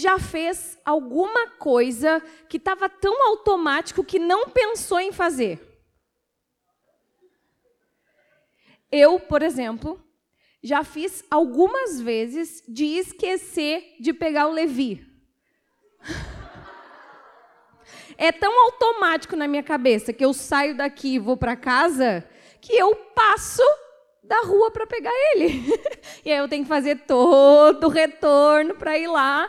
já fez alguma coisa que estava tão automático que não pensou em fazer? Eu, por exemplo, já fiz algumas vezes de esquecer de pegar o Levi. É tão automático na minha cabeça que eu saio daqui e vou para casa que eu passo da rua para pegar ele. e aí eu tenho que fazer todo o retorno para ir lá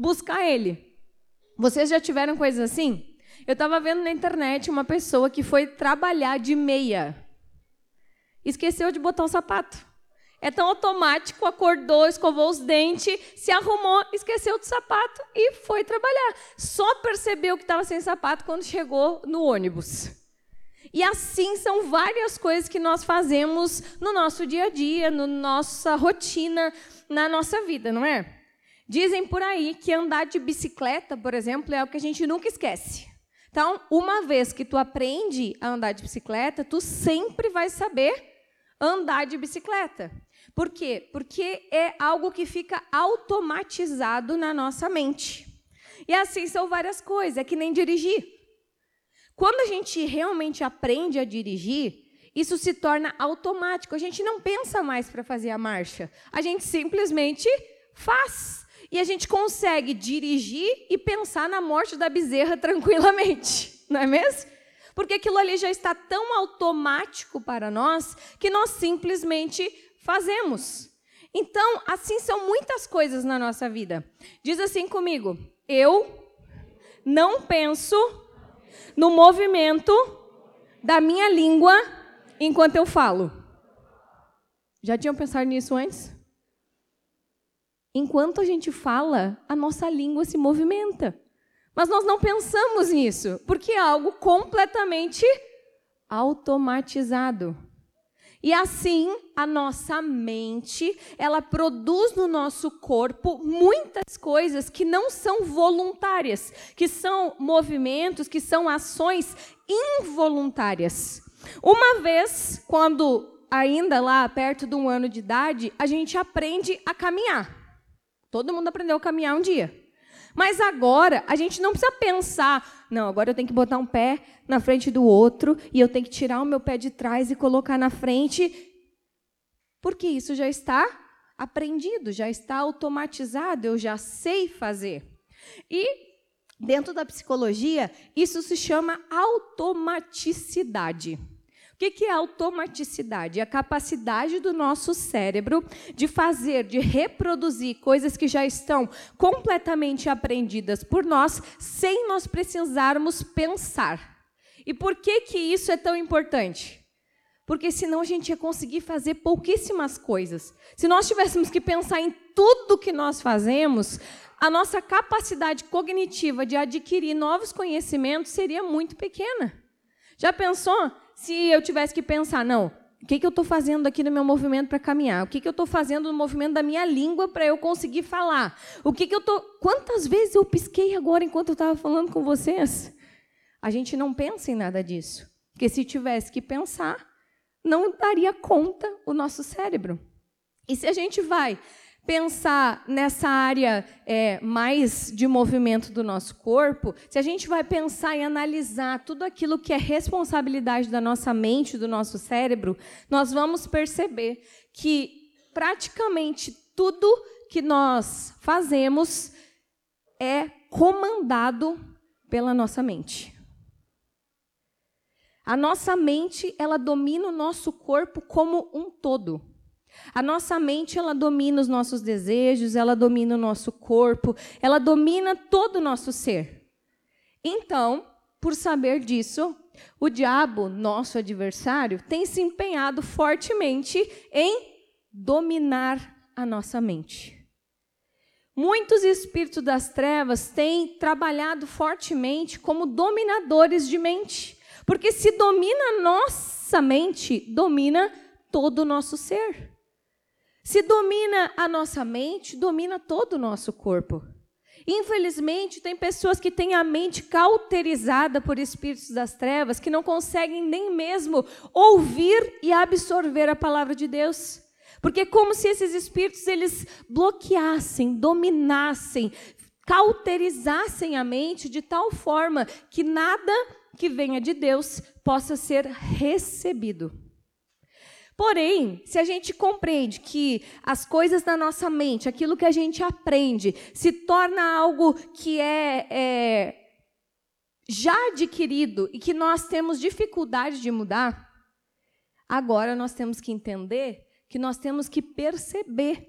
buscar ele. Vocês já tiveram coisas assim? Eu estava vendo na internet uma pessoa que foi trabalhar de meia. Esqueceu de botar o sapato. É tão automático, acordou, escovou os dentes, se arrumou, esqueceu do sapato e foi trabalhar. Só percebeu que estava sem sapato quando chegou no ônibus. E assim são várias coisas que nós fazemos no nosso dia a dia, na nossa rotina, na nossa vida, não é? Dizem por aí que andar de bicicleta, por exemplo, é o que a gente nunca esquece. Então, uma vez que tu aprende a andar de bicicleta, tu sempre vai saber andar de bicicleta. Por quê? Porque é algo que fica automatizado na nossa mente. E assim são várias coisas, é que nem dirigir. Quando a gente realmente aprende a dirigir, isso se torna automático. A gente não pensa mais para fazer a marcha. A gente simplesmente faz. E a gente consegue dirigir e pensar na morte da bezerra tranquilamente, não é mesmo? Porque aquilo ali já está tão automático para nós que nós simplesmente fazemos. Então, assim são muitas coisas na nossa vida. Diz assim comigo: eu não penso no movimento da minha língua enquanto eu falo. Já tinham pensado nisso antes? Enquanto a gente fala, a nossa língua se movimenta. Mas nós não pensamos nisso, porque é algo completamente automatizado. E assim, a nossa mente, ela produz no nosso corpo muitas coisas que não são voluntárias, que são movimentos, que são ações involuntárias. Uma vez, quando ainda lá perto de um ano de idade, a gente aprende a caminhar. Todo mundo aprendeu a caminhar um dia. Mas agora a gente não precisa pensar, não, agora eu tenho que botar um pé na frente do outro e eu tenho que tirar o meu pé de trás e colocar na frente, porque isso já está aprendido, já está automatizado, eu já sei fazer. E dentro da psicologia, isso se chama automaticidade. O que é automaticidade? É a capacidade do nosso cérebro de fazer, de reproduzir coisas que já estão completamente aprendidas por nós, sem nós precisarmos pensar. E por que, que isso é tão importante? Porque senão a gente ia conseguir fazer pouquíssimas coisas. Se nós tivéssemos que pensar em tudo que nós fazemos, a nossa capacidade cognitiva de adquirir novos conhecimentos seria muito pequena. Já pensou se eu tivesse que pensar, não, o que, que eu estou fazendo aqui no meu movimento para caminhar? O que, que eu estou fazendo no movimento da minha língua para eu conseguir falar? O que, que eu estou. Quantas vezes eu pisquei agora enquanto eu estava falando com vocês? A gente não pensa em nada disso. Porque se tivesse que pensar, não daria conta o nosso cérebro. E se a gente vai pensar nessa área é, mais de movimento do nosso corpo, se a gente vai pensar e analisar tudo aquilo que é responsabilidade da nossa mente, do nosso cérebro, nós vamos perceber que praticamente tudo que nós fazemos é comandado pela nossa mente. A nossa mente, ela domina o nosso corpo como um todo. A nossa mente, ela domina os nossos desejos, ela domina o nosso corpo, ela domina todo o nosso ser. Então, por saber disso, o diabo, nosso adversário, tem se empenhado fortemente em dominar a nossa mente. Muitos espíritos das trevas têm trabalhado fortemente como dominadores de mente, porque se domina a nossa mente, domina todo o nosso ser. Se domina a nossa mente, domina todo o nosso corpo. Infelizmente, tem pessoas que têm a mente cauterizada por espíritos das trevas, que não conseguem nem mesmo ouvir e absorver a palavra de Deus. Porque é como se esses espíritos eles bloqueassem, dominassem, cauterizassem a mente de tal forma que nada que venha de Deus possa ser recebido. Porém, se a gente compreende que as coisas da nossa mente, aquilo que a gente aprende, se torna algo que é, é já adquirido e que nós temos dificuldade de mudar, agora nós temos que entender que nós temos que perceber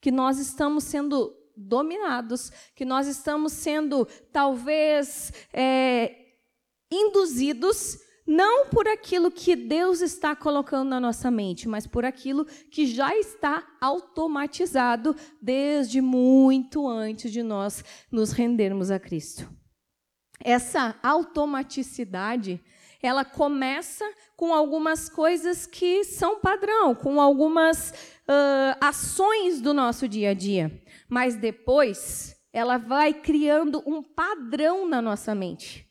que nós estamos sendo dominados, que nós estamos sendo talvez é, induzidos não por aquilo que Deus está colocando na nossa mente, mas por aquilo que já está automatizado desde muito antes de nós nos rendermos a Cristo. Essa automaticidade, ela começa com algumas coisas que são padrão, com algumas uh, ações do nosso dia a dia, mas depois ela vai criando um padrão na nossa mente.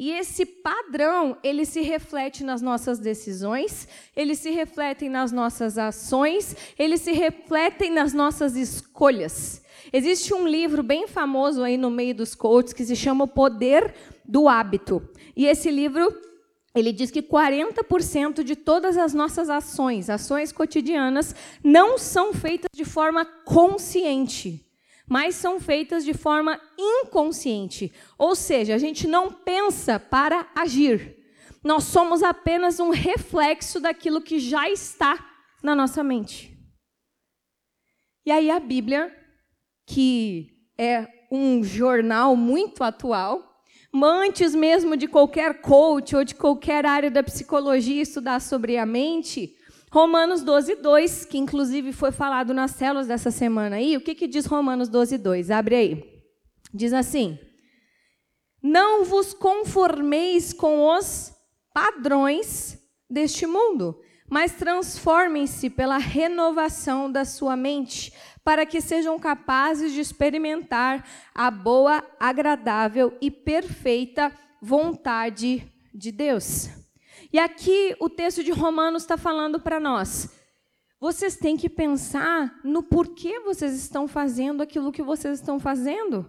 E esse padrão, ele se reflete nas nossas decisões, ele se reflete nas nossas ações, ele se reflete nas nossas escolhas. Existe um livro bem famoso aí no meio dos coaches que se chama O Poder do Hábito. E esse livro, ele diz que 40% de todas as nossas ações, ações cotidianas, não são feitas de forma consciente mas são feitas de forma inconsciente. Ou seja, a gente não pensa para agir. Nós somos apenas um reflexo daquilo que já está na nossa mente. E aí a Bíblia, que é um jornal muito atual, antes mesmo de qualquer coach ou de qualquer área da psicologia estudar sobre a mente, Romanos 12, 2, que inclusive foi falado nas células dessa semana aí, o que, que diz Romanos 12, 2? Abre aí. Diz assim: Não vos conformeis com os padrões deste mundo, mas transformem-se pela renovação da sua mente, para que sejam capazes de experimentar a boa, agradável e perfeita vontade de Deus. E aqui o texto de Romanos está falando para nós. Vocês têm que pensar no porquê vocês estão fazendo aquilo que vocês estão fazendo.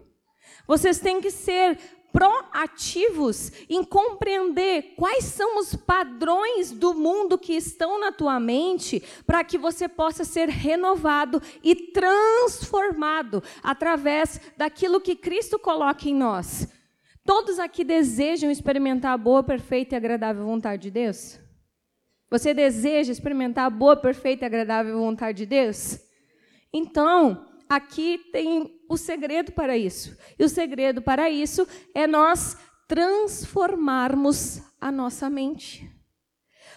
Vocês têm que ser proativos em compreender quais são os padrões do mundo que estão na tua mente, para que você possa ser renovado e transformado através daquilo que Cristo coloca em nós. Todos aqui desejam experimentar a boa, perfeita e agradável vontade de Deus? Você deseja experimentar a boa, perfeita e agradável vontade de Deus? Então, aqui tem o segredo para isso. E o segredo para isso é nós transformarmos a nossa mente.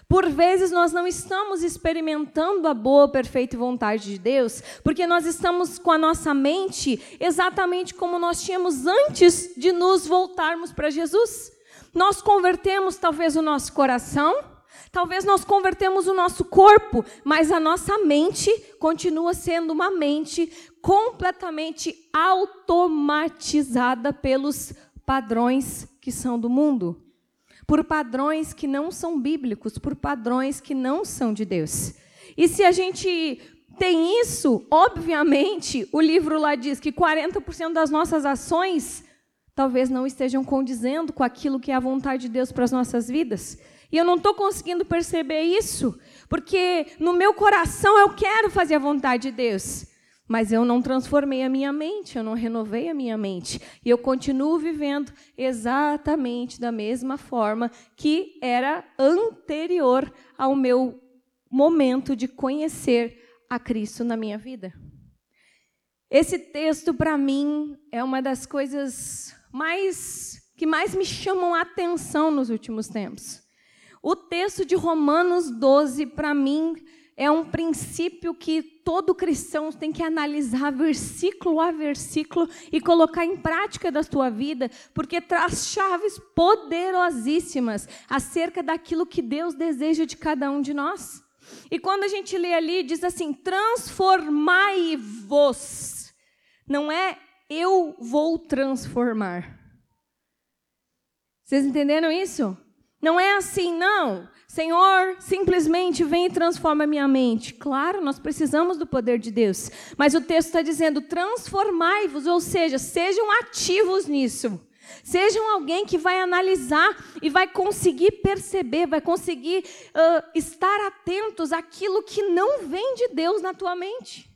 Por vezes nós não estamos experimentando a boa, perfeita vontade de Deus, porque nós estamos com a nossa mente exatamente como nós tínhamos antes de nos voltarmos para Jesus. Nós convertemos talvez o nosso coração, talvez nós convertemos o nosso corpo, mas a nossa mente continua sendo uma mente completamente automatizada pelos padrões que são do mundo por padrões que não são bíblicos, por padrões que não são de Deus. E se a gente tem isso, obviamente, o livro lá diz que 40% das nossas ações talvez não estejam condizendo com aquilo que é a vontade de Deus para as nossas vidas. E eu não estou conseguindo perceber isso, porque no meu coração eu quero fazer a vontade de Deus. Mas eu não transformei a minha mente, eu não renovei a minha mente. E eu continuo vivendo exatamente da mesma forma que era anterior ao meu momento de conhecer a Cristo na minha vida. Esse texto, para mim, é uma das coisas mais que mais me chamam a atenção nos últimos tempos. O texto de Romanos 12, para mim, é um princípio que todo cristão tem que analisar versículo a versículo e colocar em prática da sua vida, porque traz chaves poderosíssimas acerca daquilo que Deus deseja de cada um de nós. E quando a gente lê ali, diz assim: transformai-vos. Não é eu vou transformar. Vocês entenderam isso? Não é assim, não. Senhor, simplesmente vem e transforma minha mente. Claro, nós precisamos do poder de Deus. Mas o texto está dizendo: transformai-vos, ou seja, sejam ativos nisso. Sejam alguém que vai analisar e vai conseguir perceber, vai conseguir uh, estar atentos àquilo que não vem de Deus na tua mente.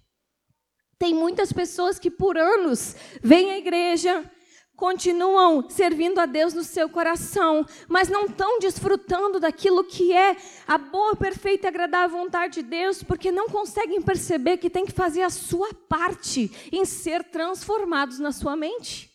Tem muitas pessoas que por anos vêm à igreja, continuam servindo a Deus no seu coração, mas não estão desfrutando daquilo que é a boa, perfeita e agradável vontade de Deus, porque não conseguem perceber que tem que fazer a sua parte em ser transformados na sua mente.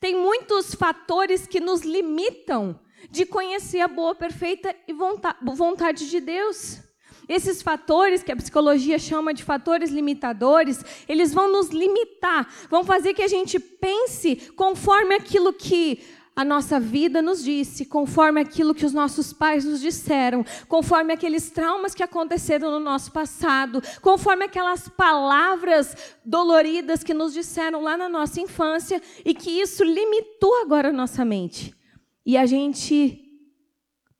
Tem muitos fatores que nos limitam de conhecer a boa, perfeita e vontade de Deus. Esses fatores, que a psicologia chama de fatores limitadores, eles vão nos limitar, vão fazer que a gente pense conforme aquilo que a nossa vida nos disse, conforme aquilo que os nossos pais nos disseram, conforme aqueles traumas que aconteceram no nosso passado, conforme aquelas palavras doloridas que nos disseram lá na nossa infância e que isso limitou agora a nossa mente. E a gente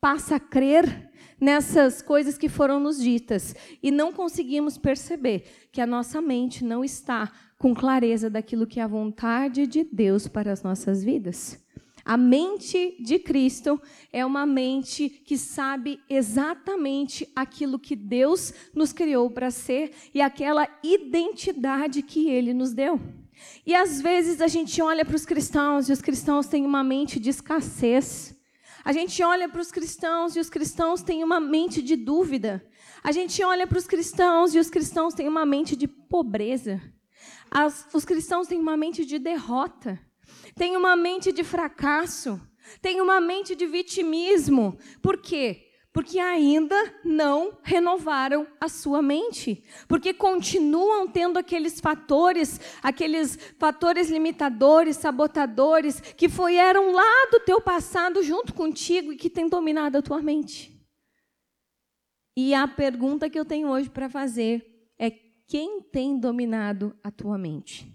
passa a crer nessas coisas que foram nos ditas e não conseguimos perceber que a nossa mente não está com clareza daquilo que é a vontade de Deus para as nossas vidas. A mente de Cristo é uma mente que sabe exatamente aquilo que Deus nos criou para ser e aquela identidade que Ele nos deu. E às vezes a gente olha para os cristãos e os cristãos têm uma mente de escassez. A gente olha para os cristãos e os cristãos têm uma mente de dúvida. A gente olha para os cristãos e os cristãos têm uma mente de pobreza. As, os cristãos têm uma mente de derrota, têm uma mente de fracasso, têm uma mente de vitimismo. Por quê? Porque ainda não renovaram a sua mente, porque continuam tendo aqueles fatores, aqueles fatores limitadores, sabotadores que foram lá do teu passado junto contigo e que têm dominado a tua mente. E a pergunta que eu tenho hoje para fazer é: quem tem dominado a tua mente?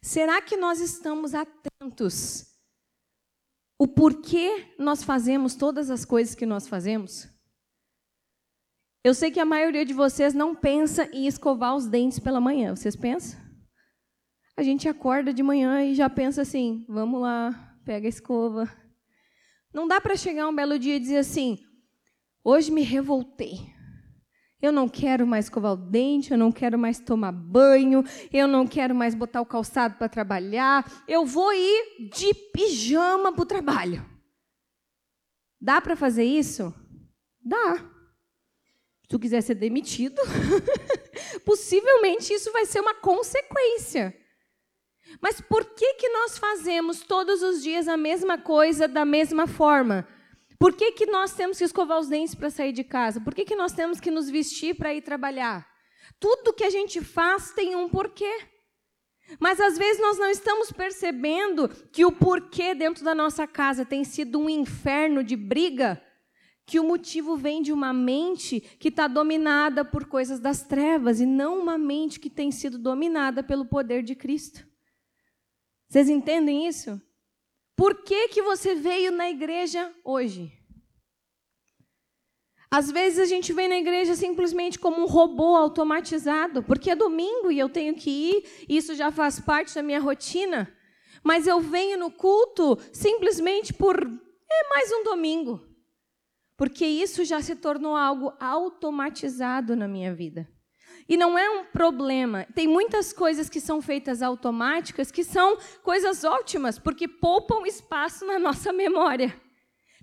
Será que nós estamos atentos o porquê nós fazemos todas as coisas que nós fazemos? Eu sei que a maioria de vocês não pensa em escovar os dentes pela manhã. Vocês pensam? A gente acorda de manhã e já pensa assim: vamos lá, pega a escova. Não dá para chegar um belo dia e dizer assim: hoje me revoltei. Eu não quero mais escovar o dente, eu não quero mais tomar banho, eu não quero mais botar o calçado para trabalhar, eu vou ir de pijama para o trabalho. Dá para fazer isso? Dá tu quiser ser demitido, possivelmente isso vai ser uma consequência. Mas por que, que nós fazemos todos os dias a mesma coisa da mesma forma? Por que, que nós temos que escovar os dentes para sair de casa? Por que, que nós temos que nos vestir para ir trabalhar? Tudo que a gente faz tem um porquê. Mas às vezes nós não estamos percebendo que o porquê dentro da nossa casa tem sido um inferno de briga que o motivo vem de uma mente que está dominada por coisas das trevas e não uma mente que tem sido dominada pelo poder de Cristo. Vocês entendem isso? Por que, que você veio na igreja hoje? Às vezes a gente vem na igreja simplesmente como um robô automatizado, porque é domingo e eu tenho que ir, isso já faz parte da minha rotina. Mas eu venho no culto simplesmente por é mais um domingo porque isso já se tornou algo automatizado na minha vida. E não é um problema. Tem muitas coisas que são feitas automáticas que são coisas ótimas, porque poupam espaço na nossa memória.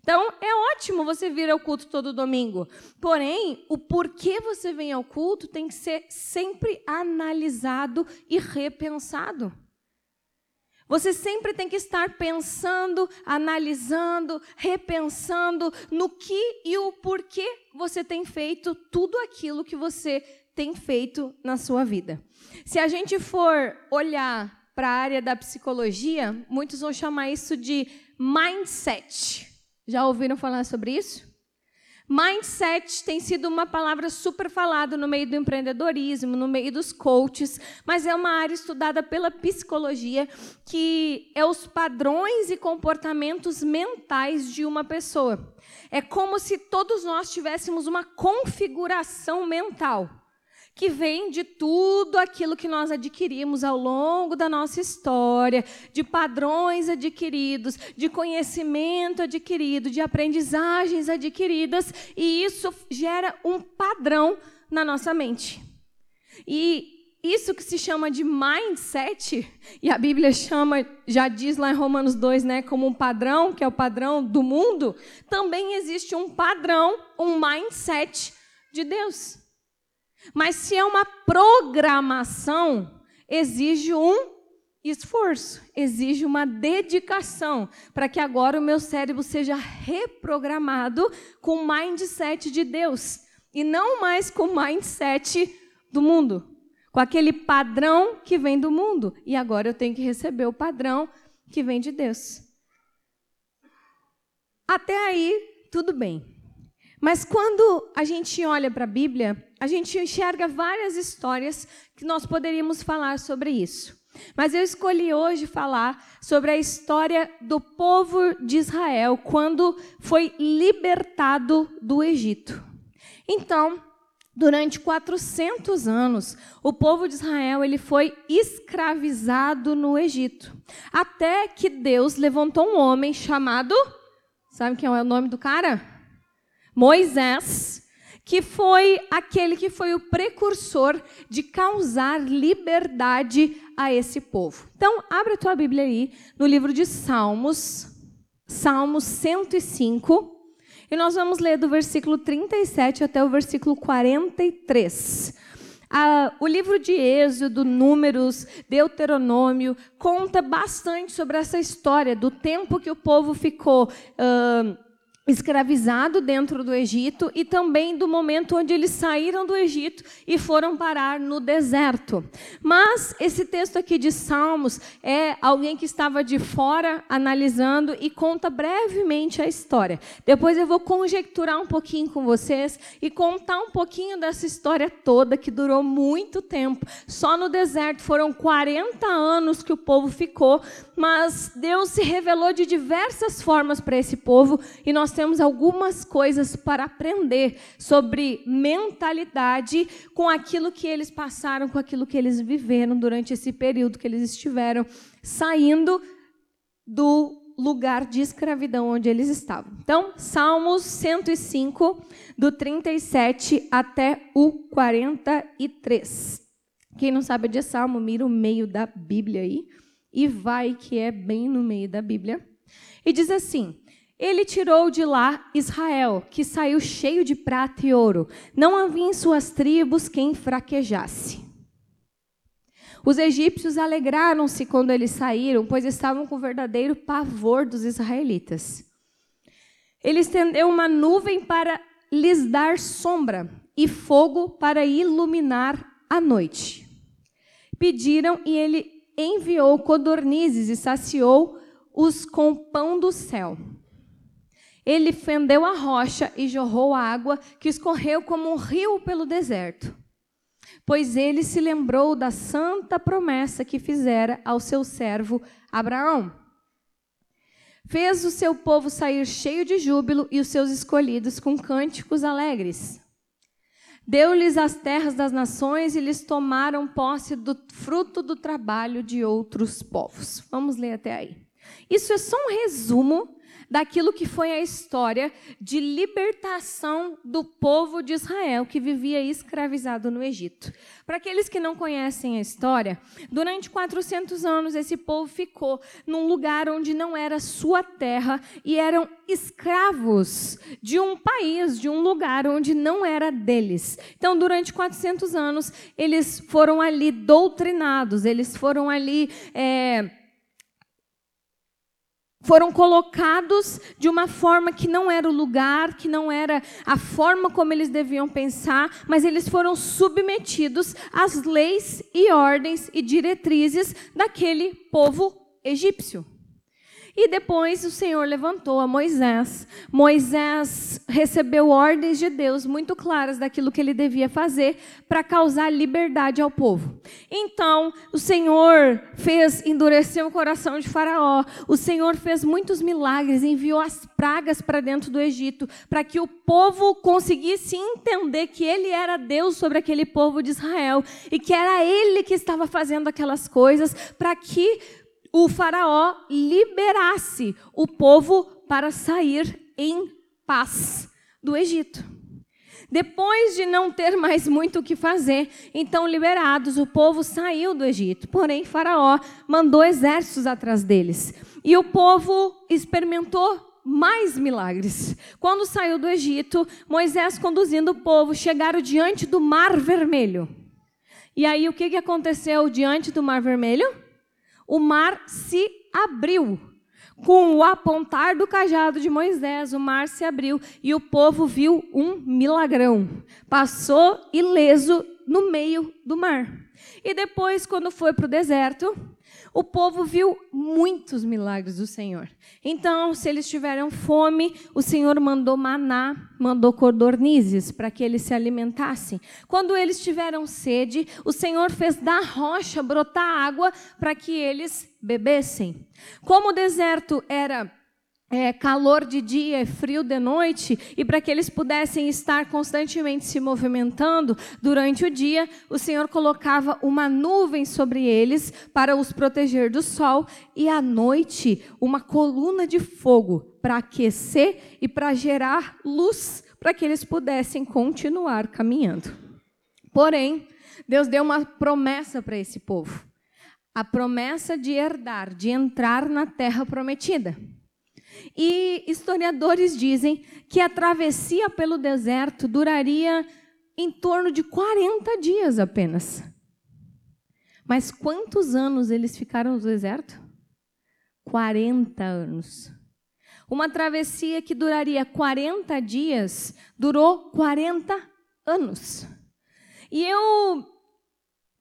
Então, é ótimo você vir ao culto todo domingo. Porém, o porquê você vem ao culto tem que ser sempre analisado e repensado. Você sempre tem que estar pensando, analisando, repensando no que e o porquê você tem feito tudo aquilo que você tem feito na sua vida. Se a gente for olhar para a área da psicologia, muitos vão chamar isso de mindset. Já ouviram falar sobre isso? Mindset tem sido uma palavra super falada no meio do empreendedorismo, no meio dos coaches, mas é uma área estudada pela psicologia que é os padrões e comportamentos mentais de uma pessoa. É como se todos nós tivéssemos uma configuração mental que vem de tudo aquilo que nós adquirimos ao longo da nossa história, de padrões adquiridos, de conhecimento adquirido, de aprendizagens adquiridas, e isso gera um padrão na nossa mente. E isso que se chama de mindset, e a Bíblia chama, já diz lá em Romanos 2, né, como um padrão, que é o padrão do mundo, também existe um padrão, um mindset de Deus. Mas se é uma programação, exige um esforço, exige uma dedicação para que agora o meu cérebro seja reprogramado com o mindset de Deus e não mais com o mindset do mundo, com aquele padrão que vem do mundo. E agora eu tenho que receber o padrão que vem de Deus. Até aí, tudo bem. Mas quando a gente olha para a Bíblia, a gente enxerga várias histórias que nós poderíamos falar sobre isso. Mas eu escolhi hoje falar sobre a história do povo de Israel quando foi libertado do Egito. Então, durante 400 anos, o povo de Israel ele foi escravizado no Egito, até que Deus levantou um homem chamado, sabe quem é o nome do cara? Moisés, que foi aquele que foi o precursor de causar liberdade a esse povo. Então, abre a tua Bíblia aí no livro de Salmos, Salmos 105, e nós vamos ler do versículo 37 até o versículo 43. Ah, o livro de Êxodo, Números, Deuteronômio conta bastante sobre essa história do tempo que o povo ficou. Uh, escravizado dentro do Egito e também do momento onde eles saíram do Egito e foram parar no deserto. Mas esse texto aqui de Salmos é alguém que estava de fora analisando e conta brevemente a história. Depois eu vou conjecturar um pouquinho com vocês e contar um pouquinho dessa história toda que durou muito tempo. Só no deserto foram 40 anos que o povo ficou, mas Deus se revelou de diversas formas para esse povo e nós temos algumas coisas para aprender sobre mentalidade com aquilo que eles passaram, com aquilo que eles viveram durante esse período que eles estiveram saindo do lugar de escravidão onde eles estavam. Então, Salmos 105, do 37 até o 43. Quem não sabe de Salmo, mira o meio da Bíblia aí e vai que é bem no meio da Bíblia. E diz assim: ele tirou de lá Israel, que saiu cheio de prata e ouro. Não havia em suas tribos quem fraquejasse. Os egípcios alegraram-se quando eles saíram, pois estavam com verdadeiro pavor dos israelitas. Ele estendeu uma nuvem para lhes dar sombra e fogo para iluminar a noite. Pediram e ele enviou codornizes e saciou os com pão do céu. Ele fendeu a rocha e jorrou a água que escorreu como um rio pelo deserto. Pois ele se lembrou da santa promessa que fizera ao seu servo Abraão. Fez o seu povo sair cheio de júbilo e os seus escolhidos com cânticos alegres. Deu-lhes as terras das nações e lhes tomaram posse do fruto do trabalho de outros povos. Vamos ler até aí. Isso é só um resumo daquilo que foi a história de libertação do povo de Israel que vivia escravizado no Egito. Para aqueles que não conhecem a história, durante 400 anos esse povo ficou num lugar onde não era sua terra e eram escravos de um país, de um lugar onde não era deles. Então, durante 400 anos, eles foram ali doutrinados, eles foram ali. É, foram colocados de uma forma que não era o lugar, que não era a forma como eles deviam pensar, mas eles foram submetidos às leis e ordens e diretrizes daquele povo egípcio. E depois o Senhor levantou a Moisés. Moisés recebeu ordens de Deus muito claras daquilo que ele devia fazer para causar liberdade ao povo. Então, o Senhor fez endurecer o coração de Faraó. O Senhor fez muitos milagres, enviou as pragas para dentro do Egito, para que o povo conseguisse entender que ele era Deus sobre aquele povo de Israel e que era ele que estava fazendo aquelas coisas para que o Faraó liberasse o povo para sair em paz do Egito. Depois de não ter mais muito o que fazer, então liberados, o povo saiu do Egito. Porém, Faraó mandou exércitos atrás deles. E o povo experimentou mais milagres. Quando saiu do Egito, Moisés conduzindo o povo, chegaram diante do Mar Vermelho. E aí o que aconteceu diante do Mar Vermelho? O mar se abriu. Com o apontar do cajado de Moisés, o mar se abriu e o povo viu um milagrão. Passou ileso no meio do mar. E depois, quando foi para o deserto, o povo viu muitos milagres do Senhor. Então, se eles tiveram fome, o Senhor mandou maná, mandou cordornizes para que eles se alimentassem. Quando eles tiveram sede, o Senhor fez da rocha brotar água para que eles bebessem. Como o deserto era é, calor de dia, frio de noite, e para que eles pudessem estar constantemente se movimentando durante o dia, o Senhor colocava uma nuvem sobre eles para os proteger do sol, e à noite uma coluna de fogo para aquecer e para gerar luz para que eles pudessem continuar caminhando. Porém, Deus deu uma promessa para esse povo. A promessa de herdar, de entrar na terra prometida. E historiadores dizem que a travessia pelo deserto duraria em torno de 40 dias apenas. Mas quantos anos eles ficaram no deserto? 40 anos. Uma travessia que duraria 40 dias durou 40 anos. E eu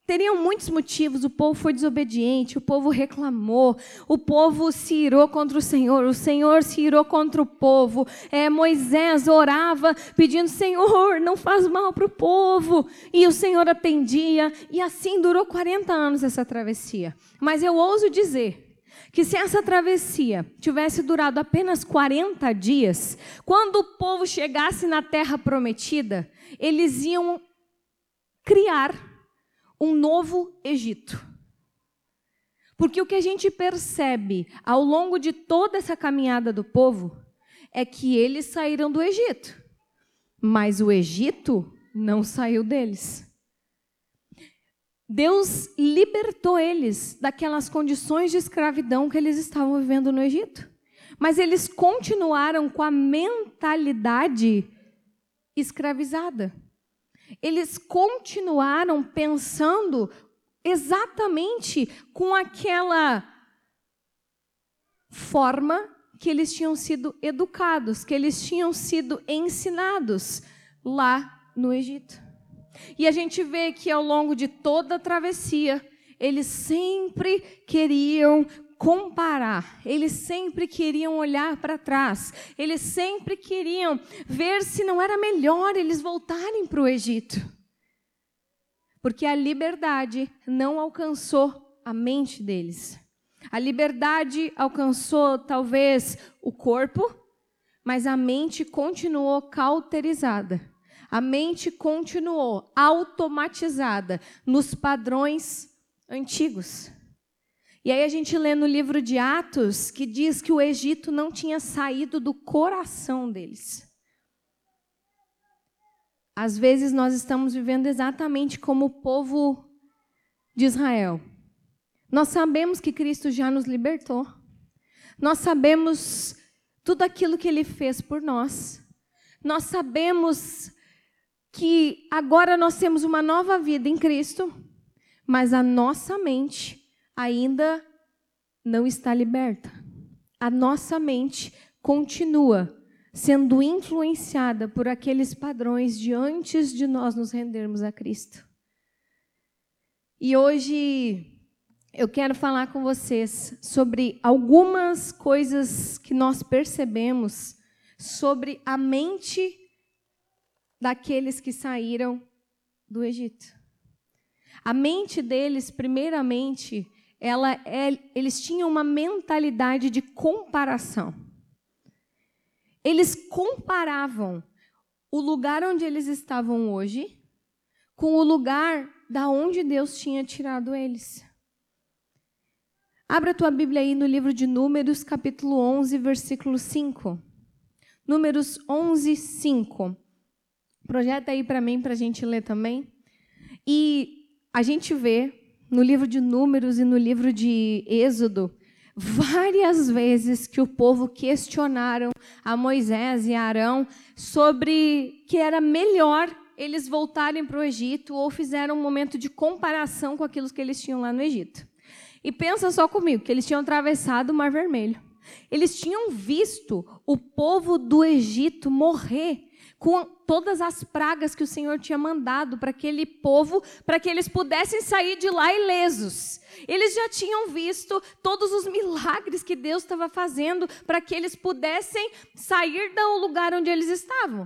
Teriam muitos motivos. O povo foi desobediente, o povo reclamou, o povo se irou contra o Senhor, o Senhor se irou contra o povo. É, Moisés orava pedindo: Senhor, não faz mal para o povo. E o Senhor atendia. E assim durou 40 anos essa travessia. Mas eu ouso dizer que se essa travessia tivesse durado apenas 40 dias, quando o povo chegasse na terra prometida, eles iam criar um novo Egito. Porque o que a gente percebe ao longo de toda essa caminhada do povo é que eles saíram do Egito, mas o Egito não saiu deles. Deus libertou eles daquelas condições de escravidão que eles estavam vivendo no Egito. Mas eles continuaram com a mentalidade escravizada eles continuaram pensando exatamente com aquela forma que eles tinham sido educados, que eles tinham sido ensinados lá no Egito. E a gente vê que ao longo de toda a travessia, eles sempre queriam comparar, eles sempre queriam olhar para trás, eles sempre queriam ver se não era melhor eles voltarem para o Egito. Porque a liberdade não alcançou a mente deles. A liberdade alcançou talvez o corpo, mas a mente continuou cauterizada. A mente continuou automatizada nos padrões antigos. E aí a gente lê no livro de Atos que diz que o Egito não tinha saído do coração deles. Às vezes nós estamos vivendo exatamente como o povo de Israel. Nós sabemos que Cristo já nos libertou. Nós sabemos tudo aquilo que ele fez por nós. Nós sabemos que agora nós temos uma nova vida em Cristo, mas a nossa mente ainda não está liberta. A nossa mente continua sendo influenciada por aqueles padrões de antes de nós nos rendermos a Cristo. E hoje eu quero falar com vocês sobre algumas coisas que nós percebemos sobre a mente daqueles que saíram do Egito. A mente deles, primeiramente, ela é, eles tinham uma mentalidade de comparação. Eles comparavam o lugar onde eles estavam hoje com o lugar da onde Deus tinha tirado eles. Abra a tua Bíblia aí no livro de Números, capítulo 11, versículo 5. Números 11, 5. Projeta aí para mim, para a gente ler também. E a gente vê no livro de Números e no livro de Êxodo várias vezes que o povo questionaram a Moisés e a Arão sobre que era melhor eles voltarem para o Egito ou fizeram um momento de comparação com aquilo que eles tinham lá no Egito. E pensa só comigo, que eles tinham atravessado o Mar Vermelho. Eles tinham visto o povo do Egito morrer com todas as pragas que o Senhor tinha mandado para aquele povo, para que eles pudessem sair de lá ilesos. Eles já tinham visto todos os milagres que Deus estava fazendo para que eles pudessem sair do lugar onde eles estavam.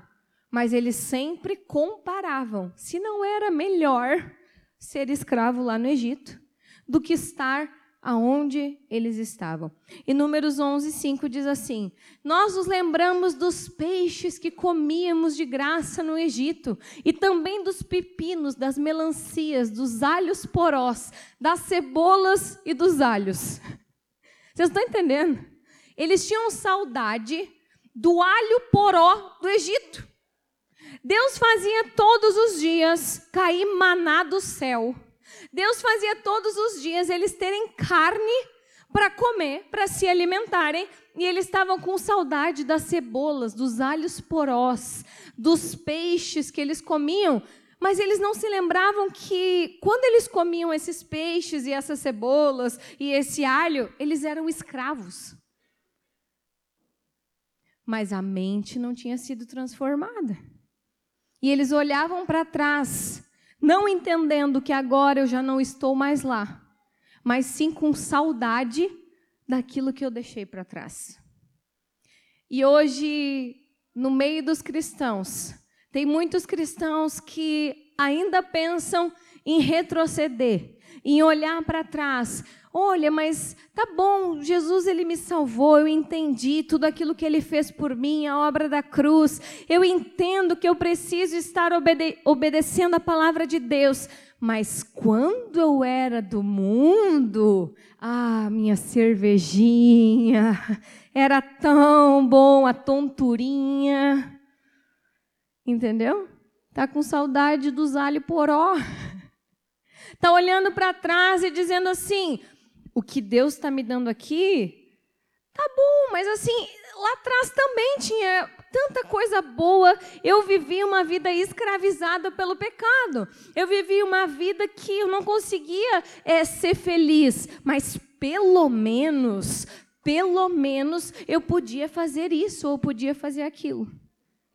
Mas eles sempre comparavam se não era melhor ser escravo lá no Egito do que estar aonde eles estavam. E Números 11, 5 diz assim: Nós nos lembramos dos peixes que comíamos de graça no Egito, e também dos pepinos, das melancias, dos alhos porós, das cebolas e dos alhos. Vocês estão entendendo? Eles tinham saudade do alho poró do Egito. Deus fazia todos os dias cair maná do céu Deus fazia todos os dias eles terem carne para comer, para se alimentarem, e eles estavam com saudade das cebolas, dos alhos porós, dos peixes que eles comiam, mas eles não se lembravam que quando eles comiam esses peixes e essas cebolas e esse alho, eles eram escravos. Mas a mente não tinha sido transformada. E eles olhavam para trás não entendendo que agora eu já não estou mais lá, mas sim com saudade daquilo que eu deixei para trás. E hoje, no meio dos cristãos, tem muitos cristãos que ainda pensam em retroceder, em olhar para trás, Olha, mas tá bom, Jesus ele me salvou, eu entendi tudo aquilo que ele fez por mim, a obra da cruz. Eu entendo que eu preciso estar obede obedecendo a palavra de Deus. Mas quando eu era do mundo, ah, minha cervejinha, era tão bom a tonturinha. Entendeu? Tá com saudade dos alho poró. Tá olhando para trás e dizendo assim: o que Deus está me dando aqui, tá bom, mas assim, lá atrás também tinha tanta coisa boa. Eu vivi uma vida escravizada pelo pecado. Eu vivi uma vida que eu não conseguia é, ser feliz, mas pelo menos, pelo menos eu podia fazer isso ou podia fazer aquilo.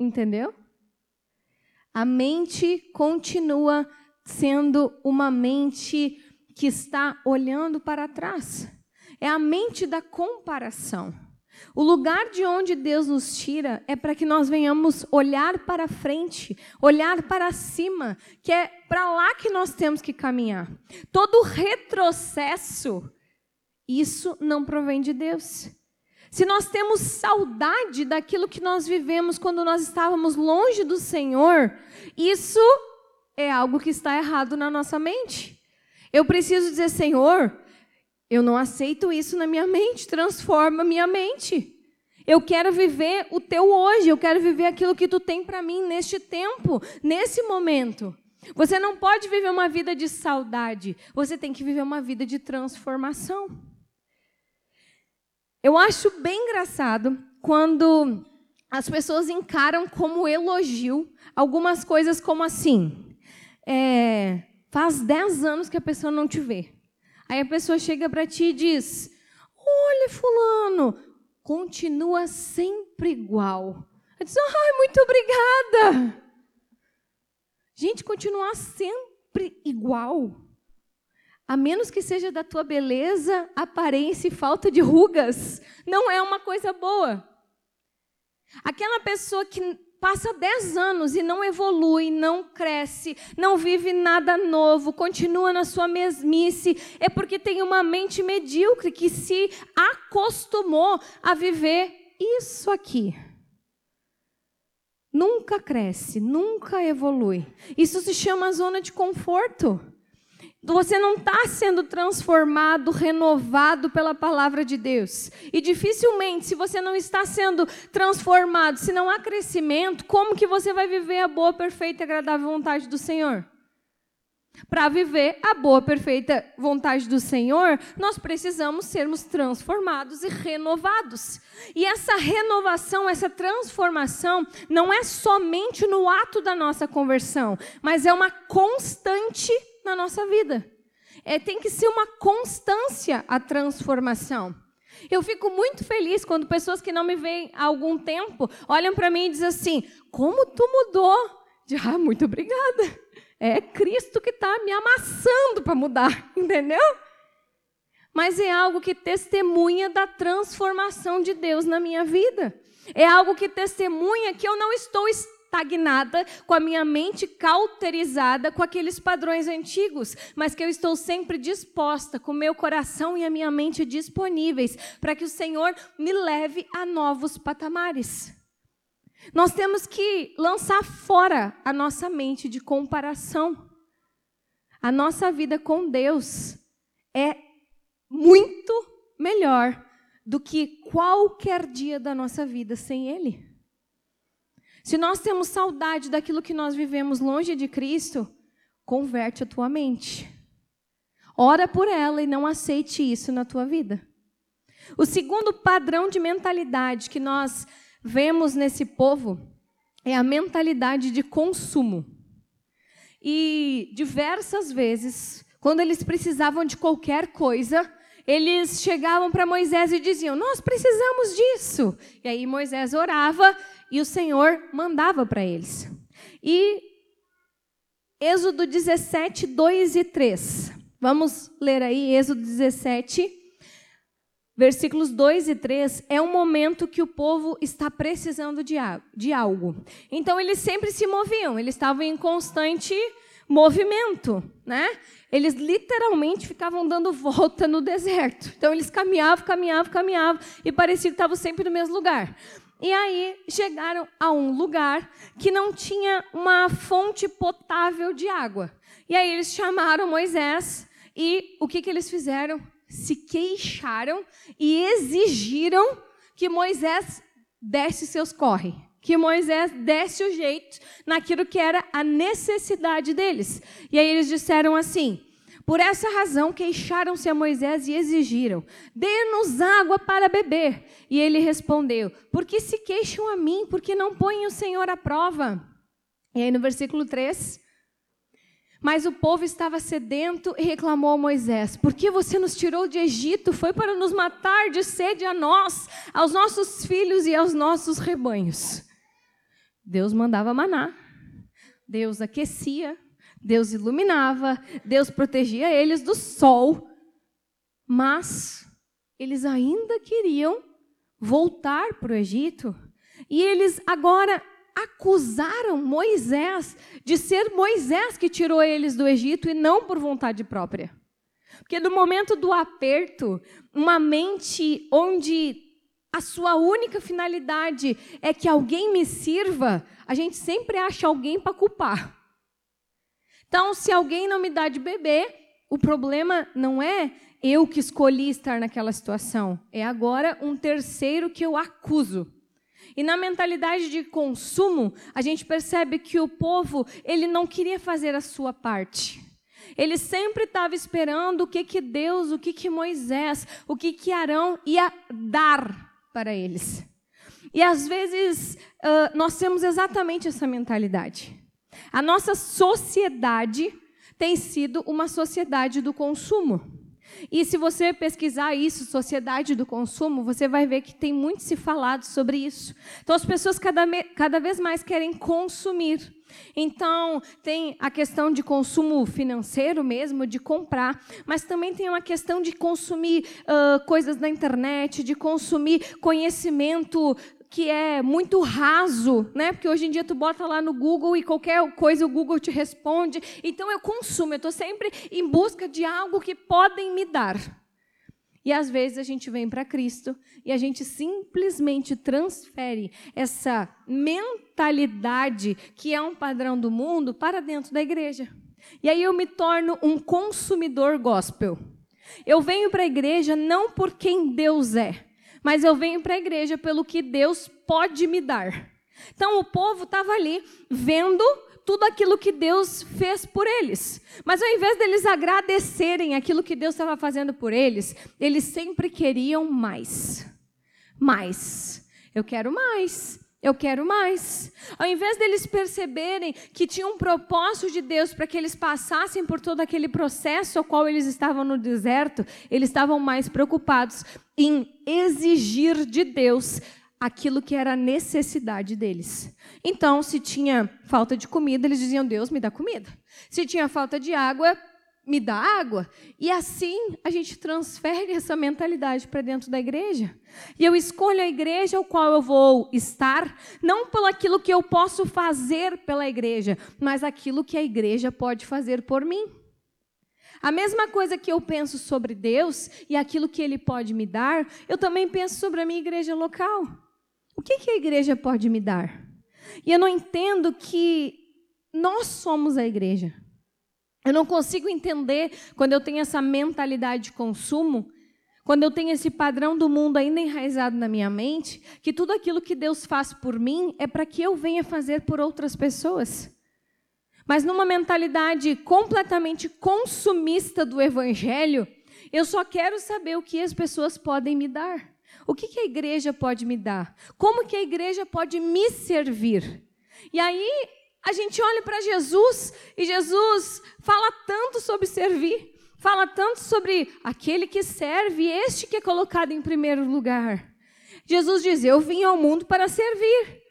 Entendeu? A mente continua sendo uma mente que está olhando para trás. É a mente da comparação. O lugar de onde Deus nos tira é para que nós venhamos olhar para frente, olhar para cima, que é para lá que nós temos que caminhar. Todo retrocesso, isso não provém de Deus. Se nós temos saudade daquilo que nós vivemos quando nós estávamos longe do Senhor, isso é algo que está errado na nossa mente. Eu preciso dizer, Senhor, eu não aceito isso na minha mente, transforma minha mente. Eu quero viver o teu hoje, eu quero viver aquilo que tu tem para mim neste tempo, nesse momento. Você não pode viver uma vida de saudade, você tem que viver uma vida de transformação. Eu acho bem engraçado quando as pessoas encaram como elogio algumas coisas como assim. É, Faz 10 anos que a pessoa não te vê. Aí a pessoa chega para ti e diz: Olha, Fulano, continua sempre igual. Eu disse: Ai, muito obrigada. Gente, continuar sempre igual. a menos que seja da tua beleza, aparência e falta de rugas, não é uma coisa boa. Aquela pessoa que passa 10 anos e não evolui, não cresce, não vive nada novo, continua na sua mesmice, é porque tem uma mente medíocre que se acostumou a viver isso aqui. Nunca cresce, nunca evolui. Isso se chama zona de conforto. Você não está sendo transformado, renovado pela palavra de Deus. E dificilmente, se você não está sendo transformado, se não há crescimento, como que você vai viver a boa, perfeita e agradável vontade do Senhor? Para viver a boa, perfeita vontade do Senhor, nós precisamos sermos transformados e renovados. E essa renovação, essa transformação, não é somente no ato da nossa conversão, mas é uma constante na nossa vida. É, tem que ser uma constância a transformação. Eu fico muito feliz quando pessoas que não me veem há algum tempo olham para mim e dizem assim: Como tu mudou? De, ah, muito obrigada. É Cristo que está me amassando para mudar, entendeu? Mas é algo que testemunha da transformação de Deus na minha vida. É algo que testemunha que eu não estou estagnada, com a minha mente cauterizada com aqueles padrões antigos, mas que eu estou sempre disposta, com meu coração e a minha mente disponíveis, para que o Senhor me leve a novos patamares. Nós temos que lançar fora a nossa mente de comparação. A nossa vida com Deus é muito melhor do que qualquer dia da nossa vida sem Ele. Se nós temos saudade daquilo que nós vivemos longe de Cristo, converte a tua mente. Ora por ela e não aceite isso na tua vida. O segundo padrão de mentalidade que nós vemos nesse povo é a mentalidade de consumo. E diversas vezes, quando eles precisavam de qualquer coisa, eles chegavam para Moisés e diziam: Nós precisamos disso. E aí Moisés orava e o Senhor mandava para eles. E Êxodo 17, 2 e 3. Vamos ler aí Êxodo 17, versículos 2 e 3. É um momento que o povo está precisando de, de algo. Então eles sempre se moviam, eles estavam em constante movimento, né? Eles literalmente ficavam dando volta no deserto. Então eles caminhavam, caminhavam, caminhavam e parecia que estavam sempre no mesmo lugar. E aí chegaram a um lugar que não tinha uma fonte potável de água. E aí eles chamaram Moisés e o que, que eles fizeram? Se queixaram e exigiram que Moisés desse seus corre que Moisés desse o jeito naquilo que era a necessidade deles. E aí eles disseram assim: por essa razão queixaram-se a Moisés e exigiram: dê-nos água para beber. E ele respondeu: por que se queixam a mim? Porque não põem o Senhor à prova. E aí no versículo 3. Mas o povo estava sedento e reclamou a Moisés: Por que você nos tirou de Egito? Foi para nos matar de sede a nós, aos nossos filhos e aos nossos rebanhos. Deus mandava maná, Deus aquecia, Deus iluminava, Deus protegia eles do sol, mas eles ainda queriam voltar para o Egito e eles agora acusaram Moisés de ser Moisés que tirou eles do Egito e não por vontade própria. Porque no momento do aperto, uma mente onde a sua única finalidade é que alguém me sirva, a gente sempre acha alguém para culpar. Então, se alguém não me dá de beber, o problema não é eu que escolhi estar naquela situação, é agora um terceiro que eu acuso. E na mentalidade de consumo, a gente percebe que o povo, ele não queria fazer a sua parte. Ele sempre estava esperando o que que Deus, o que que Moisés, o que que Arão ia dar para eles. E às vezes uh, nós temos exatamente essa mentalidade. A nossa sociedade tem sido uma sociedade do consumo. E se você pesquisar isso, sociedade do consumo, você vai ver que tem muito se falado sobre isso. Então, as pessoas cada, cada vez mais querem consumir. Então, tem a questão de consumo financeiro mesmo, de comprar, mas também tem uma questão de consumir uh, coisas na internet, de consumir conhecimento que é muito raso, né? Porque hoje em dia tu bota lá no Google e qualquer coisa o Google te responde. Então eu consumo, eu estou sempre em busca de algo que podem me dar. E às vezes a gente vem para Cristo e a gente simplesmente transfere essa mentalidade que é um padrão do mundo para dentro da igreja. E aí eu me torno um consumidor gospel. Eu venho para a igreja não por quem Deus é, mas eu venho para a igreja pelo que Deus pode me dar. Então o povo estava ali vendo tudo aquilo que Deus fez por eles. Mas ao invés deles agradecerem aquilo que Deus estava fazendo por eles, eles sempre queriam mais. Mais. Eu quero mais. Eu quero mais. Ao invés deles perceberem que tinha um propósito de Deus para que eles passassem por todo aquele processo ao qual eles estavam no deserto, eles estavam mais preocupados em exigir de Deus aquilo que era a necessidade deles. Então, se tinha falta de comida, eles diziam: Deus, me dá comida. Se tinha falta de água, me dá água. E assim a gente transfere essa mentalidade para dentro da igreja. E eu escolho a igreja ao qual eu vou estar, não pelo aquilo que eu posso fazer pela igreja, mas aquilo que a igreja pode fazer por mim. A mesma coisa que eu penso sobre Deus e aquilo que Ele pode me dar, eu também penso sobre a minha igreja local. O que, que a igreja pode me dar? E eu não entendo que nós somos a igreja. Eu não consigo entender quando eu tenho essa mentalidade de consumo, quando eu tenho esse padrão do mundo ainda enraizado na minha mente, que tudo aquilo que Deus faz por mim é para que eu venha fazer por outras pessoas. Mas numa mentalidade completamente consumista do evangelho, eu só quero saber o que as pessoas podem me dar. O que, que a igreja pode me dar? Como que a igreja pode me servir? E aí a gente olha para Jesus e Jesus fala tanto sobre servir, fala tanto sobre aquele que serve, este que é colocado em primeiro lugar. Jesus diz: Eu vim ao mundo para servir.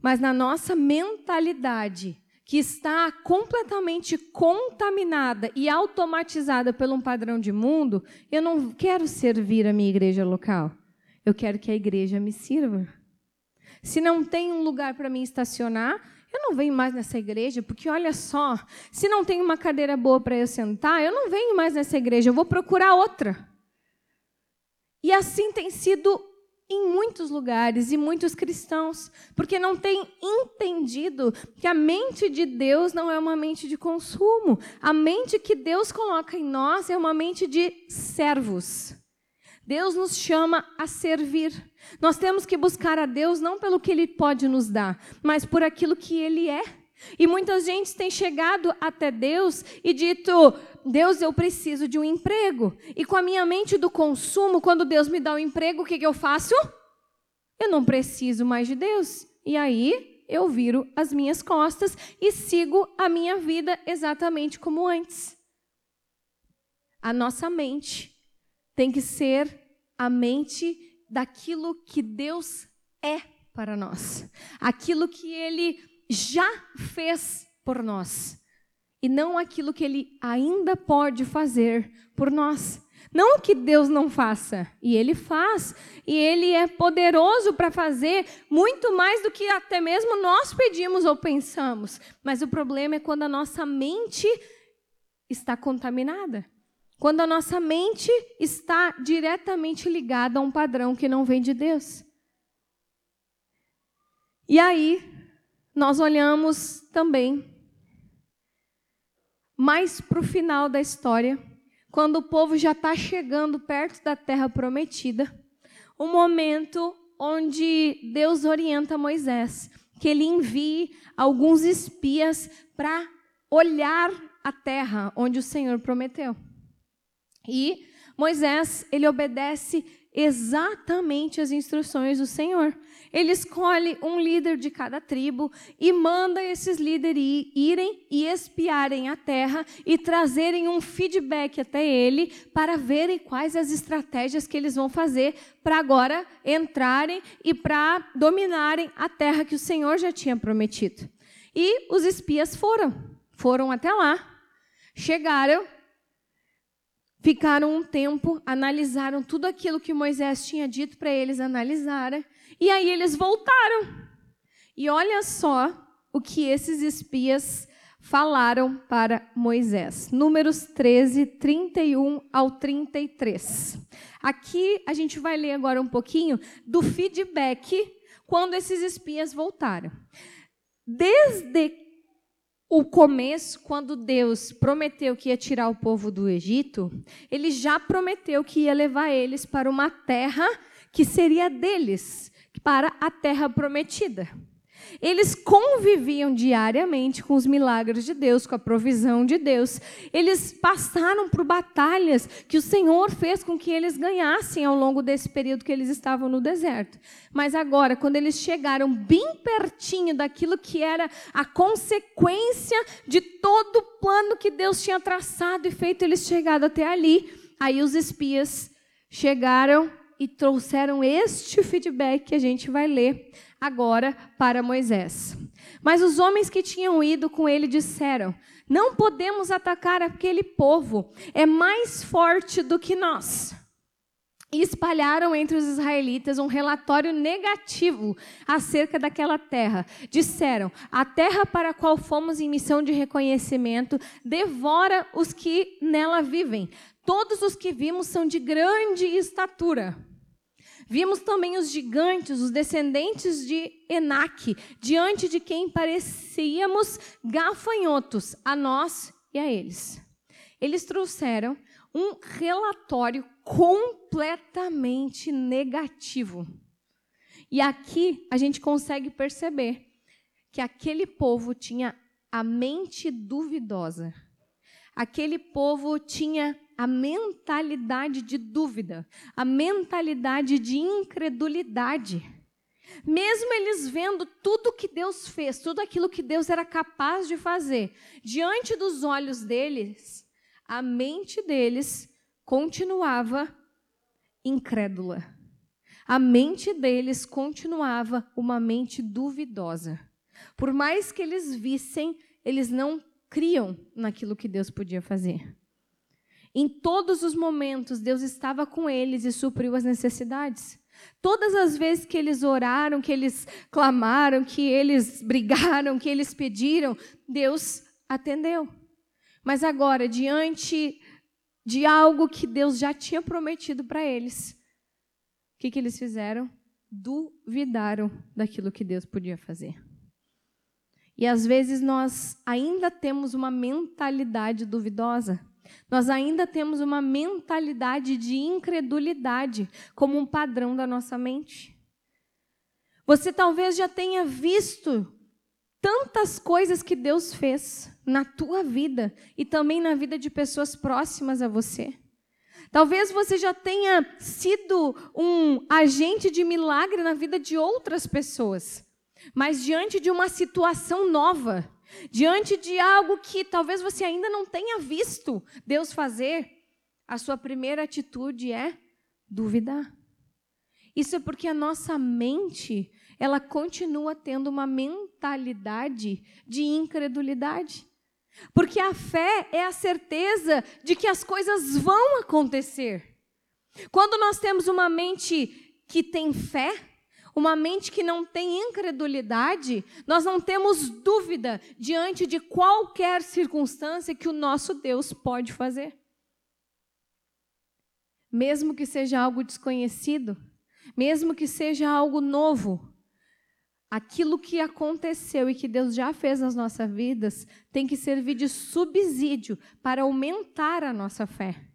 Mas na nossa mentalidade, que está completamente contaminada e automatizada por um padrão de mundo, eu não quero servir a minha igreja local. Eu quero que a igreja me sirva. Se não tem um lugar para mim estacionar, eu não venho mais nessa igreja, porque olha só, se não tem uma cadeira boa para eu sentar, eu não venho mais nessa igreja, eu vou procurar outra. E assim tem sido em muitos lugares e muitos cristãos, porque não têm entendido que a mente de Deus não é uma mente de consumo. A mente que Deus coloca em nós é uma mente de servos. Deus nos chama a servir. Nós temos que buscar a Deus não pelo que Ele pode nos dar, mas por aquilo que Ele é. E muita gente tem chegado até Deus e dito: Deus, eu preciso de um emprego. E com a minha mente do consumo, quando Deus me dá um emprego, o que, que eu faço? Eu não preciso mais de Deus. E aí eu viro as minhas costas e sigo a minha vida exatamente como antes. A nossa mente tem que ser a mente daquilo que Deus é para nós, aquilo que Ele já fez por nós e não aquilo que ele ainda pode fazer por nós. Não que Deus não faça, e Ele faz, e Ele é poderoso para fazer muito mais do que até mesmo nós pedimos ou pensamos. Mas o problema é quando a nossa mente está contaminada. Quando a nossa mente está diretamente ligada a um padrão que não vem de Deus. E aí, nós olhamos também mais para o final da história, quando o povo já está chegando perto da terra prometida, o momento onde Deus orienta Moisés que ele envie alguns espias para olhar a terra onde o Senhor prometeu. E Moisés, ele obedece exatamente as instruções do Senhor. Ele escolhe um líder de cada tribo e manda esses líderes irem e espiarem a terra e trazerem um feedback até ele para verem quais as estratégias que eles vão fazer para agora entrarem e para dominarem a terra que o Senhor já tinha prometido. E os espias foram, foram até lá, chegaram Ficaram um tempo, analisaram tudo aquilo que Moisés tinha dito para eles analisarem, e aí eles voltaram. E olha só o que esses espias falaram para Moisés. Números 13, 31 ao 33. Aqui a gente vai ler agora um pouquinho do feedback quando esses espias voltaram. Desde o começo, quando Deus prometeu que ia tirar o povo do Egito, ele já prometeu que ia levar eles para uma terra que seria deles, para a terra prometida. Eles conviviam diariamente com os milagres de Deus, com a provisão de Deus. Eles passaram por batalhas que o Senhor fez com que eles ganhassem ao longo desse período que eles estavam no deserto. Mas agora, quando eles chegaram bem pertinho daquilo que era a consequência de todo o plano que Deus tinha traçado e feito eles chegaram até ali, aí os espias chegaram e trouxeram este feedback que a gente vai ler agora para Moisés. Mas os homens que tinham ido com ele disseram: Não podemos atacar aquele povo, é mais forte do que nós. E espalharam entre os israelitas um relatório negativo acerca daquela terra. Disseram: A terra para a qual fomos em missão de reconhecimento devora os que nela vivem. Todos os que vimos são de grande estatura. Vimos também os gigantes, os descendentes de Enaque, diante de quem parecíamos gafanhotos, a nós e a eles. Eles trouxeram um relatório completamente negativo. E aqui a gente consegue perceber que aquele povo tinha a mente duvidosa. Aquele povo tinha a mentalidade de dúvida, a mentalidade de incredulidade. Mesmo eles vendo tudo que Deus fez, tudo aquilo que Deus era capaz de fazer, diante dos olhos deles, a mente deles continuava incrédula. A mente deles continuava uma mente duvidosa. Por mais que eles vissem, eles não criam naquilo que Deus podia fazer. Em todos os momentos, Deus estava com eles e supriu as necessidades. Todas as vezes que eles oraram, que eles clamaram, que eles brigaram, que eles pediram, Deus atendeu. Mas agora, diante de algo que Deus já tinha prometido para eles, o que, que eles fizeram? Duvidaram daquilo que Deus podia fazer. E às vezes nós ainda temos uma mentalidade duvidosa. Nós ainda temos uma mentalidade de incredulidade como um padrão da nossa mente. Você talvez já tenha visto tantas coisas que Deus fez na tua vida e também na vida de pessoas próximas a você. Talvez você já tenha sido um agente de milagre na vida de outras pessoas, mas diante de uma situação nova, Diante de algo que talvez você ainda não tenha visto Deus fazer, a sua primeira atitude é duvidar. Isso é porque a nossa mente, ela continua tendo uma mentalidade de incredulidade. Porque a fé é a certeza de que as coisas vão acontecer. Quando nós temos uma mente que tem fé, uma mente que não tem incredulidade, nós não temos dúvida diante de qualquer circunstância que o nosso Deus pode fazer. Mesmo que seja algo desconhecido, mesmo que seja algo novo, aquilo que aconteceu e que Deus já fez nas nossas vidas tem que servir de subsídio para aumentar a nossa fé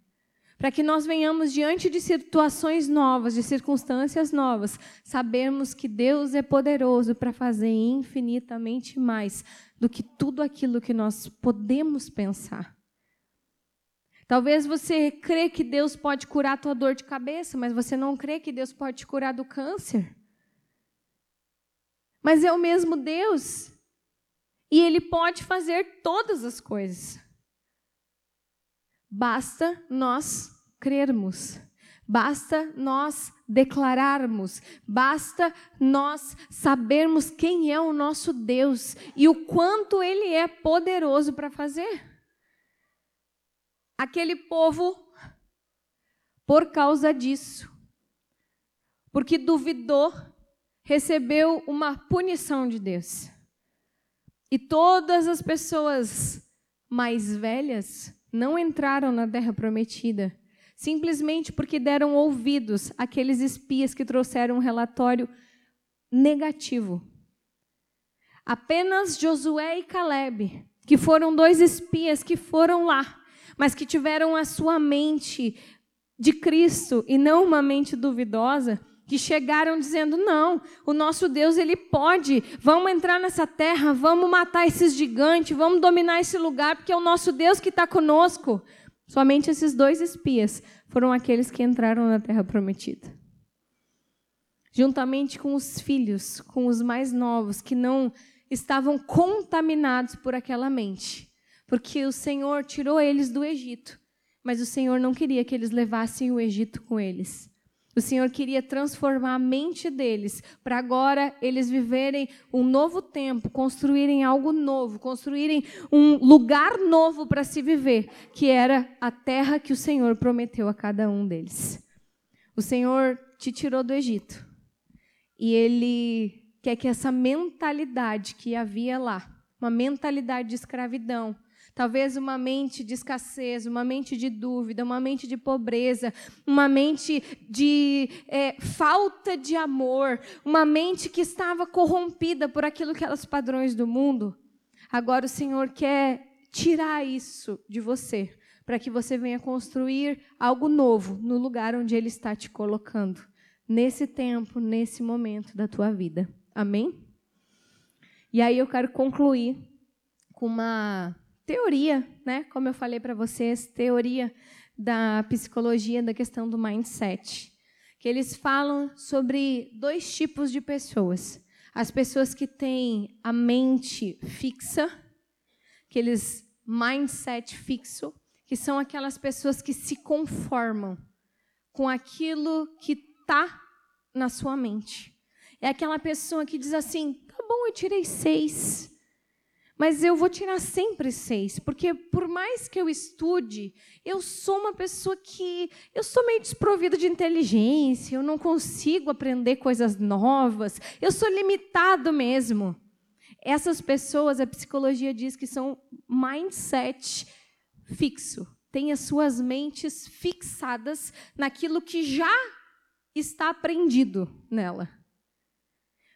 para que nós venhamos diante de situações novas, de circunstâncias novas, sabermos que Deus é poderoso para fazer infinitamente mais do que tudo aquilo que nós podemos pensar. Talvez você crê que Deus pode curar a tua dor de cabeça, mas você não crê que Deus pode te curar do câncer. Mas é o mesmo Deus. E ele pode fazer todas as coisas. Basta nós crermos. Basta nós declararmos, basta nós sabermos quem é o nosso Deus e o quanto ele é poderoso para fazer. Aquele povo, por causa disso, porque duvidou, recebeu uma punição de Deus. E todas as pessoas mais velhas não entraram na terra prometida simplesmente porque deram ouvidos àqueles espias que trouxeram um relatório negativo. Apenas Josué e Caleb, que foram dois espias que foram lá, mas que tiveram a sua mente de Cristo e não uma mente duvidosa, que chegaram dizendo: "Não, o nosso Deus ele pode. Vamos entrar nessa terra, vamos matar esses gigantes, vamos dominar esse lugar, porque é o nosso Deus que está conosco." Somente esses dois espias foram aqueles que entraram na terra prometida. Juntamente com os filhos, com os mais novos, que não estavam contaminados por aquela mente. Porque o Senhor tirou eles do Egito, mas o Senhor não queria que eles levassem o Egito com eles. O Senhor queria transformar a mente deles para agora eles viverem um novo tempo, construírem algo novo, construírem um lugar novo para se viver, que era a terra que o Senhor prometeu a cada um deles. O Senhor te tirou do Egito e Ele quer que essa mentalidade que havia lá, uma mentalidade de escravidão, Talvez uma mente de escassez, uma mente de dúvida, uma mente de pobreza, uma mente de é, falta de amor, uma mente que estava corrompida por aquilo que eram os padrões do mundo. Agora o Senhor quer tirar isso de você, para que você venha construir algo novo no lugar onde Ele está te colocando, nesse tempo, nesse momento da tua vida. Amém? E aí eu quero concluir com uma teoria, né? Como eu falei para vocês, teoria da psicologia da questão do mindset, que eles falam sobre dois tipos de pessoas: as pessoas que têm a mente fixa, aqueles mindset fixo, que são aquelas pessoas que se conformam com aquilo que está na sua mente. É aquela pessoa que diz assim: tá bom, eu tirei seis. Mas eu vou tirar sempre seis, porque por mais que eu estude, eu sou uma pessoa que eu sou meio desprovida de inteligência, eu não consigo aprender coisas novas, eu sou limitado mesmo. Essas pessoas, a psicologia diz que são mindset fixo, têm as suas mentes fixadas naquilo que já está aprendido nela.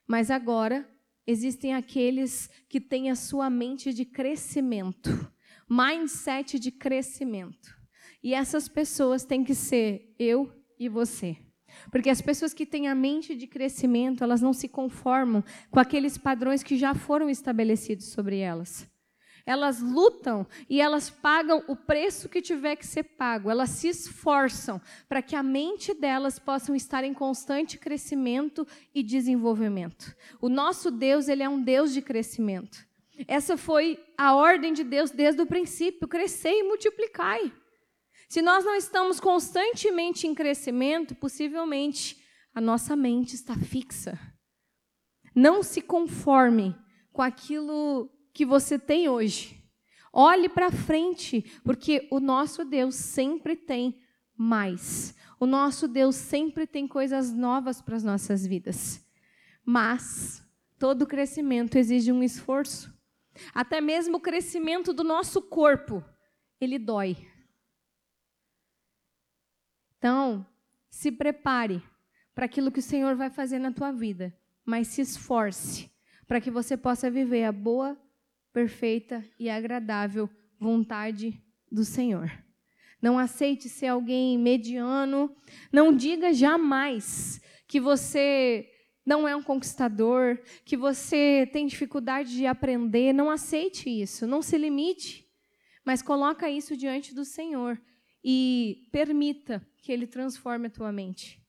Mas agora existem aqueles que têm a sua mente de crescimento, mindset de crescimento. E essas pessoas têm que ser eu e você. Porque as pessoas que têm a mente de crescimento, elas não se conformam com aqueles padrões que já foram estabelecidos sobre elas. Elas lutam e elas pagam o preço que tiver que ser pago. Elas se esforçam para que a mente delas possam estar em constante crescimento e desenvolvimento. O nosso Deus, ele é um Deus de crescimento. Essa foi a ordem de Deus desde o princípio: crescer e multiplicai. Se nós não estamos constantemente em crescimento, possivelmente a nossa mente está fixa. Não se conforme com aquilo que você tem hoje. Olhe para frente, porque o nosso Deus sempre tem mais. O nosso Deus sempre tem coisas novas para as nossas vidas. Mas todo crescimento exige um esforço. Até mesmo o crescimento do nosso corpo, ele dói. Então, se prepare para aquilo que o Senhor vai fazer na tua vida, mas se esforce para que você possa viver a boa perfeita e agradável vontade do Senhor. Não aceite ser alguém mediano. Não diga jamais que você não é um conquistador, que você tem dificuldade de aprender. Não aceite isso. Não se limite. Mas coloca isso diante do Senhor e permita que ele transforme a tua mente.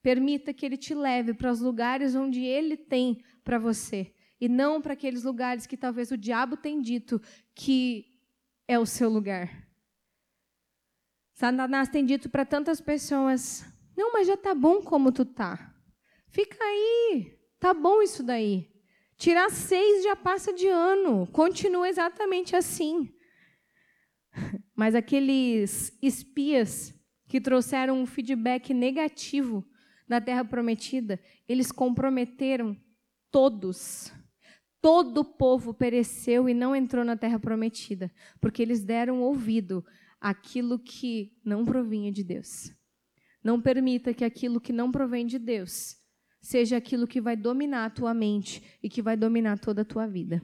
Permita que ele te leve para os lugares onde ele tem para você e não para aqueles lugares que talvez o diabo tenha dito que é o seu lugar. Satanás tem dito para tantas pessoas: "Não, mas já tá bom como tu tá. Fica aí. Tá bom isso daí. Tirar seis já passa de ano. Continua exatamente assim." Mas aqueles espias que trouxeram um feedback negativo na Terra Prometida, eles comprometeram todos. Todo o povo pereceu e não entrou na Terra Prometida, porque eles deram ouvido àquilo que não provinha de Deus. Não permita que aquilo que não provém de Deus seja aquilo que vai dominar a tua mente e que vai dominar toda a tua vida.